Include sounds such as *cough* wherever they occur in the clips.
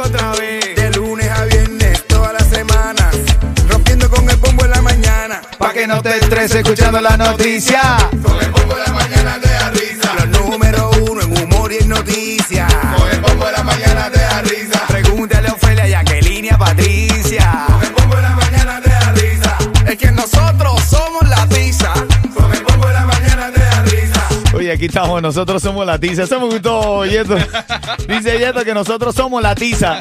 otra vez. De lunes a viernes, todas las semanas. Rompiendo con el bombo en la mañana. Pa' que no te estreses escuchando la noticia. Con el bombo en la mañana te da risa. Los número uno en humor y en noticias. Con el bombo en la mañana te da risa. Pregúntale a Ofelia, Jacqueline y a Patricia. Estamos, nosotros somos la tiza. Se me gustó oyendo. Dice Yeto que nosotros somos la tiza.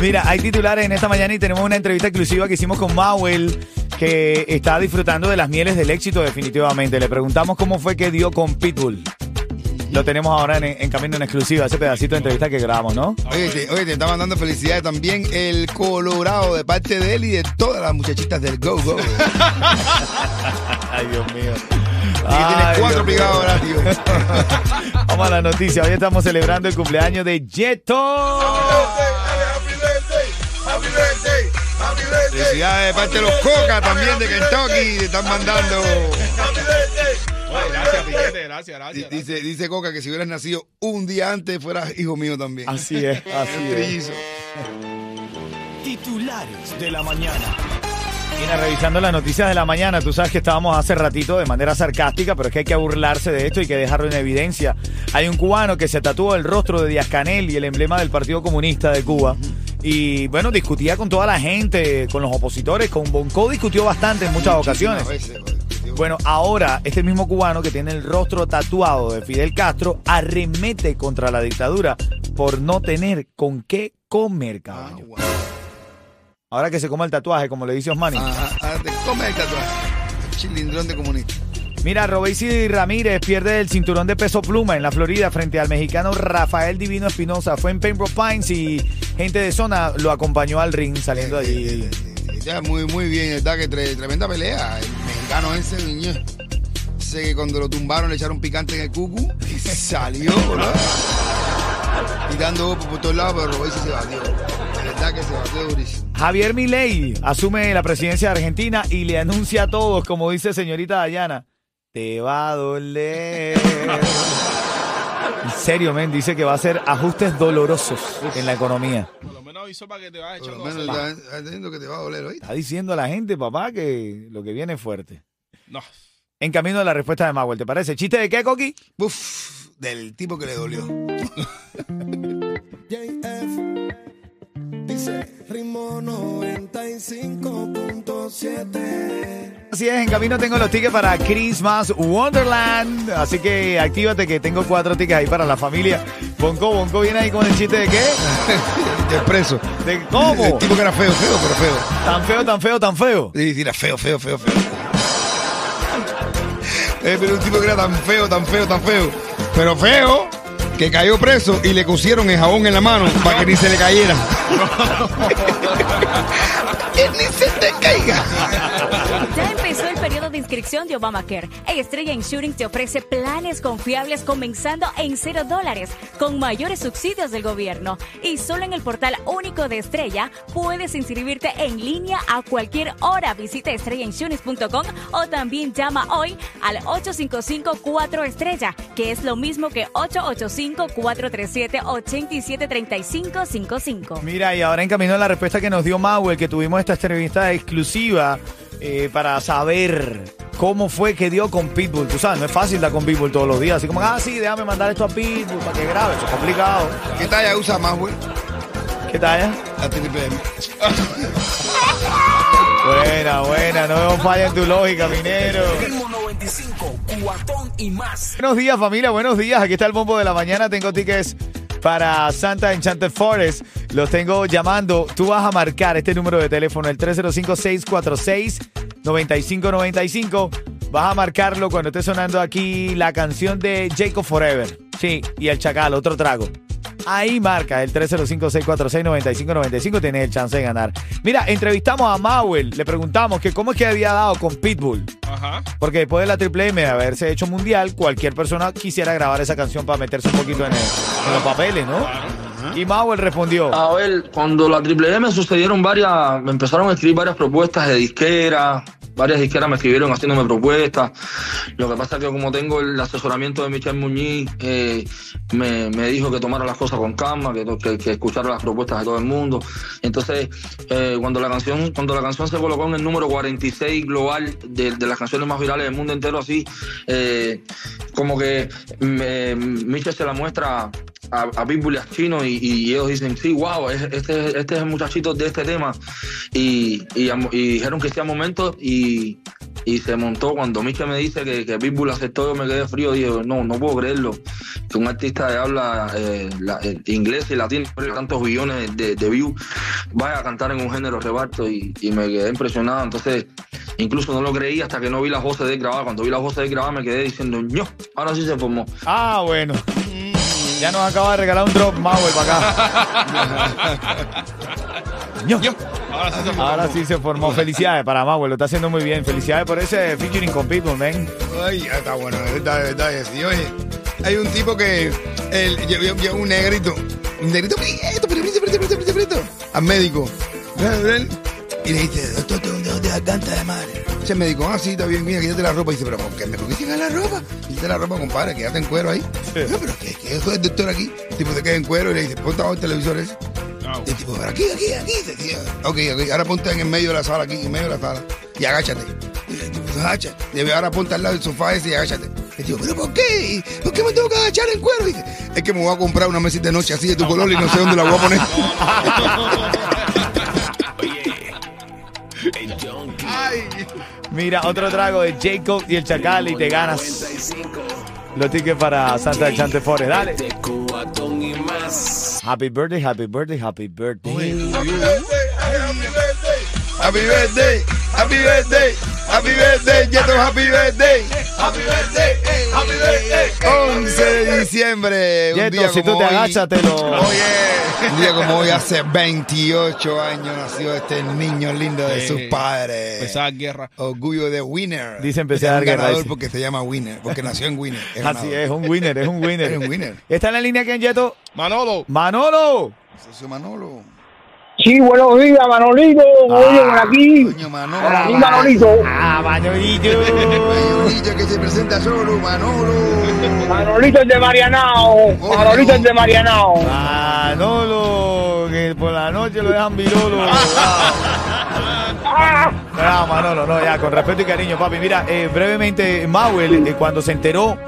Mira, hay titulares en esta mañana y tenemos una entrevista exclusiva que hicimos con Mauel, que está disfrutando de las mieles del éxito definitivamente. Le preguntamos cómo fue que dio con Pitbull. Lo tenemos ahora en, en camino en exclusiva, ese pedacito de entrevista que grabamos, ¿no? Oye, te, oye, te está mandando felicidades también el Colorado de parte de él y de todas las muchachitas del Go Go. *laughs* Ay, Dios mío. Y Ay, tienes cuatro ahora, tío. *laughs* Vamos a la noticia. Hoy estamos celebrando el cumpleaños de Yeto. Felicidades de parte de los Coca también de Kentucky. Te están mandando. Gracias, Piquete, gracias, Di- gracias. Dice, dice Coca que si hubieras nacido un día antes fueras hijo mío también. Así es, así es. Titulares de la mañana. Mira, revisando las noticias de la mañana, tú sabes que estábamos hace ratito de manera sarcástica, pero es que hay que burlarse de esto y que dejarlo en evidencia. Hay un cubano que se tatuó el rostro de Díaz Canel y el emblema del Partido Comunista de Cuba. Y bueno, discutía con toda la gente, con los opositores, con Bonco discutió bastante en muchas ocasiones. Tío. Bueno, ahora este mismo cubano que tiene el rostro tatuado de Fidel Castro arremete contra la dictadura por no tener con qué comer, caballo. Ahora que se coma el tatuaje, como le dice Osmani. Ajá, ah, te come el tatuaje. Chilindrón de comunista. Mira, Robeysi Ramírez pierde el cinturón de peso pluma en la Florida frente al mexicano Rafael Divino Espinosa. Fue en Pembroke Pines y gente de zona lo acompañó al ring saliendo allí. Ya, muy, muy bien, verdad que tre- tremenda pelea. El mexicano ese, niño. Sé que cuando lo tumbaron le echaron picante en el cucu y salió, ¿verdad? Y dando por todos lados, pero Robesi se batió. De verdad que se batió durísimo. Javier Milei asume la presidencia de Argentina y le anuncia a todos, como dice señorita Dayana, te va a doler. *laughs* En serio, men, dice que va a hacer ajustes dolorosos en la economía. Por lo menos aviso para que te vayas Por lo echando menos aceite. está, está diciendo que te va a doler. Está diciendo a la gente, papá, que lo que viene es fuerte. No. En camino a la respuesta de Mauel, ¿te parece? ¿Chiste de qué, Coqui? Uf, del tipo que le dolió. *laughs* JF dice ritmo 95.7. Así es, en camino tengo los tickets para Christmas Wonderland. Así que actívate que tengo cuatro tickets ahí para la familia. Bonco, Bonco viene ahí con el chiste de qué? *laughs* De preso. ¿De cómo? El tipo que era feo, feo, pero feo. Tan feo, tan feo, tan feo. Sí, sí, era feo, feo, feo, feo. *laughs* Eh, pero un tipo que era tan feo, tan feo, tan feo. Pero feo, que cayó preso y le cosieron el jabón en la mano para que ni se le cayera. *laughs* que ni se te caiga. Inscripción de Obamacare. Estrella Insurance te ofrece planes confiables comenzando en cero dólares, con mayores subsidios del gobierno. Y solo en el portal único de Estrella puedes inscribirte en línea a cualquier hora. Visita estrellainsurance.com o también llama hoy al 855-4 Estrella, que es lo mismo que 885-437-873555. Mira, y ahora en camino a la respuesta que nos dio Mauel, que tuvimos esta entrevista exclusiva eh, para saber cómo fue que dio con Pitbull. Tú sabes, no es fácil dar con Pitbull todos los días. Así como, ah, sí, déjame mandar esto a Pitbull para que grabe. Eso es complicado. ¿Qué talla usa más, güey? ¿Qué talla? La triple M. *laughs* Buena, buena, no falla en tu lógica, minero. Ritmo 95, cuatón y más. Buenos días, familia, buenos días. Aquí está el bombo de la mañana. Tengo tickets para Santa Enchanted Forest. Los tengo llamando. Tú vas a marcar este número de teléfono, el 305-646-9595. Vas a marcarlo cuando esté sonando aquí la canción de Jacob Forever. Sí, y el Chacal, otro trago. Ahí marca el 305-646-9595, tienes el chance de ganar. Mira, entrevistamos a Mauel, le preguntamos que cómo es que había dado con Pitbull. Ajá. Porque después de la Triple M de haberse hecho mundial, cualquier persona quisiera grabar esa canción para meterse un poquito en, el- en los papeles, ¿no? Y Mauel respondió. A ver, cuando la Triple M sucedieron varias, me empezaron a escribir varias propuestas de disquera, varias disqueras me escribieron haciéndome propuestas. Lo que pasa es que como tengo el asesoramiento de Michelle Muñiz, eh, me, me dijo que tomara las cosas con calma, que, que, que escuchara las propuestas de todo el mundo. Entonces, eh, cuando la canción, cuando la canción se colocó en el número 46 global de, de las canciones más virales del mundo entero, así, eh, como que me, Michelle se la muestra a, a Pitbull y a Chino y, ellos dicen, sí, wow, es- este, este es el muchachito de este tema. Y, y, y dijeron que sí a momento y, y se montó. Cuando Miche me dice que, que Pitbull aceptó, yo me quedé frío. Dije, no, no puedo creerlo. Que un artista de habla eh, la- eh, inglés y latino, tantos billones de, de views, vaya a cantar en un género reparto y, y me quedé impresionado. Entonces, incluso no lo creí hasta que no vi las voces de él grabar. Cuando vi las voces de él grabar, me quedé diciendo, no, ahora sí se formó. Ah, bueno. Ya nos acaba de regalar un drop Mauel para acá. *laughs* Ahora sí se fue. Ahora sí se formó. Felicidades para Mauel, lo está haciendo muy bien. Felicidades por ese featuring con Pitbull, man. Ay, ya está bueno, de verdad. que sí. Oye, hay un tipo que. Él, yo, yo- yo- un negrito. Un negrito prieto, prieto, prieto, prieto, prieto, prieto, Al médico. Y le dice, doctor, tengo un dolor de garganta de madre. Dice el médico, ah, sí, está bien, mira, quítate la ropa. Y dice, pero ¿por qué me pusiste la ropa? Quítate la ropa, compadre, quédate en cuero ahí. No, pero ¿qué, qué es el doctor aquí? El tipo se queda en cuero y le dice, ponte abajo el televisor ese. Y el tipo, pero aquí, aquí, aquí. Decía, ok, ok, ahora ponte en el medio de la sala, aquí, en medio de la sala. Y agáchate. Y el tipo se agacha. Y ahora ponte al lado del sofá ese y agáchate. El tipo, ¿pero por qué? ¿Por qué me tengo que agachar en cuero? Y dice, es que me voy a comprar una mesita de noche así de tu color y no sé dónde la voy a poner. *laughs* Mira, otro trago de Jacob y el Chacal y te ganas los tickets para Santa del Chante Forest. Dale. Happy birthday, happy birthday, happy birthday. Happy birthday, happy birthday, happy birthday, happy birthday, happy Yeto, happy birthday. Happy birthday, happy birthday. 11 de diciembre. un Yeto, día si como tú te hoy. agachas, te lo... Un día como hoy, hace 28 años, nació este niño lindo de Sí. sus padres. Empezaba guerra. Orgullo de Winner. Dice empecé Es a dar guerra, ganador dice. porque se llama Winner, porque nació en Winner. es Así ganador. es, un winner, es un *laughs* winner. Es un winner. Está en la línea que Yeto. Manolo. Manolo. Socio Manolo. Sí, buenos días, Manolito. Oye, por aquí. Coño, Manolo. Por aquí, Manolito. Ah, Manolito. *laughs* Manolito que se presenta solo, Manolo. Manolito es de Marianao. Manolito es de Marianao. Manolo, que por la noche lo dejan virolo. Ah, Manolo, no, ya, con respeto y cariño, papi. Mira, eh, brevemente, Mauel, eh, cuando se enteró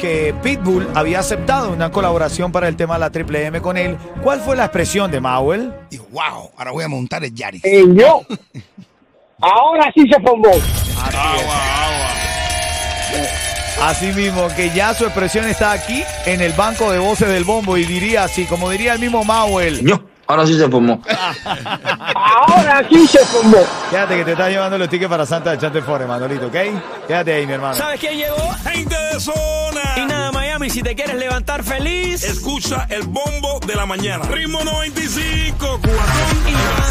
que Pitbull había aceptado una colaboración para el tema de la Triple M con él, ¿cuál fue la expresión de Mauel? Dijo, wow, ahora voy a montar el Yaris. Eh, yo. Ahora sí se formó. Así mismo, que ya su expresión está aquí en el banco de voces del bombo y diría así, como diría el mismo Mauel. No, ahora sí se formó. Ahora sí se formó. Quédate que te estás llevando los tickets para Santa de Chante Forest, Manolito, ¿ok? Quédate ahí, mi hermano. ¿Sabes quién llegó? Gente de zona. Y nada, Miami, si te quieres levantar feliz Escucha el bombo de la mañana. Ritmo 95, cuatón y más.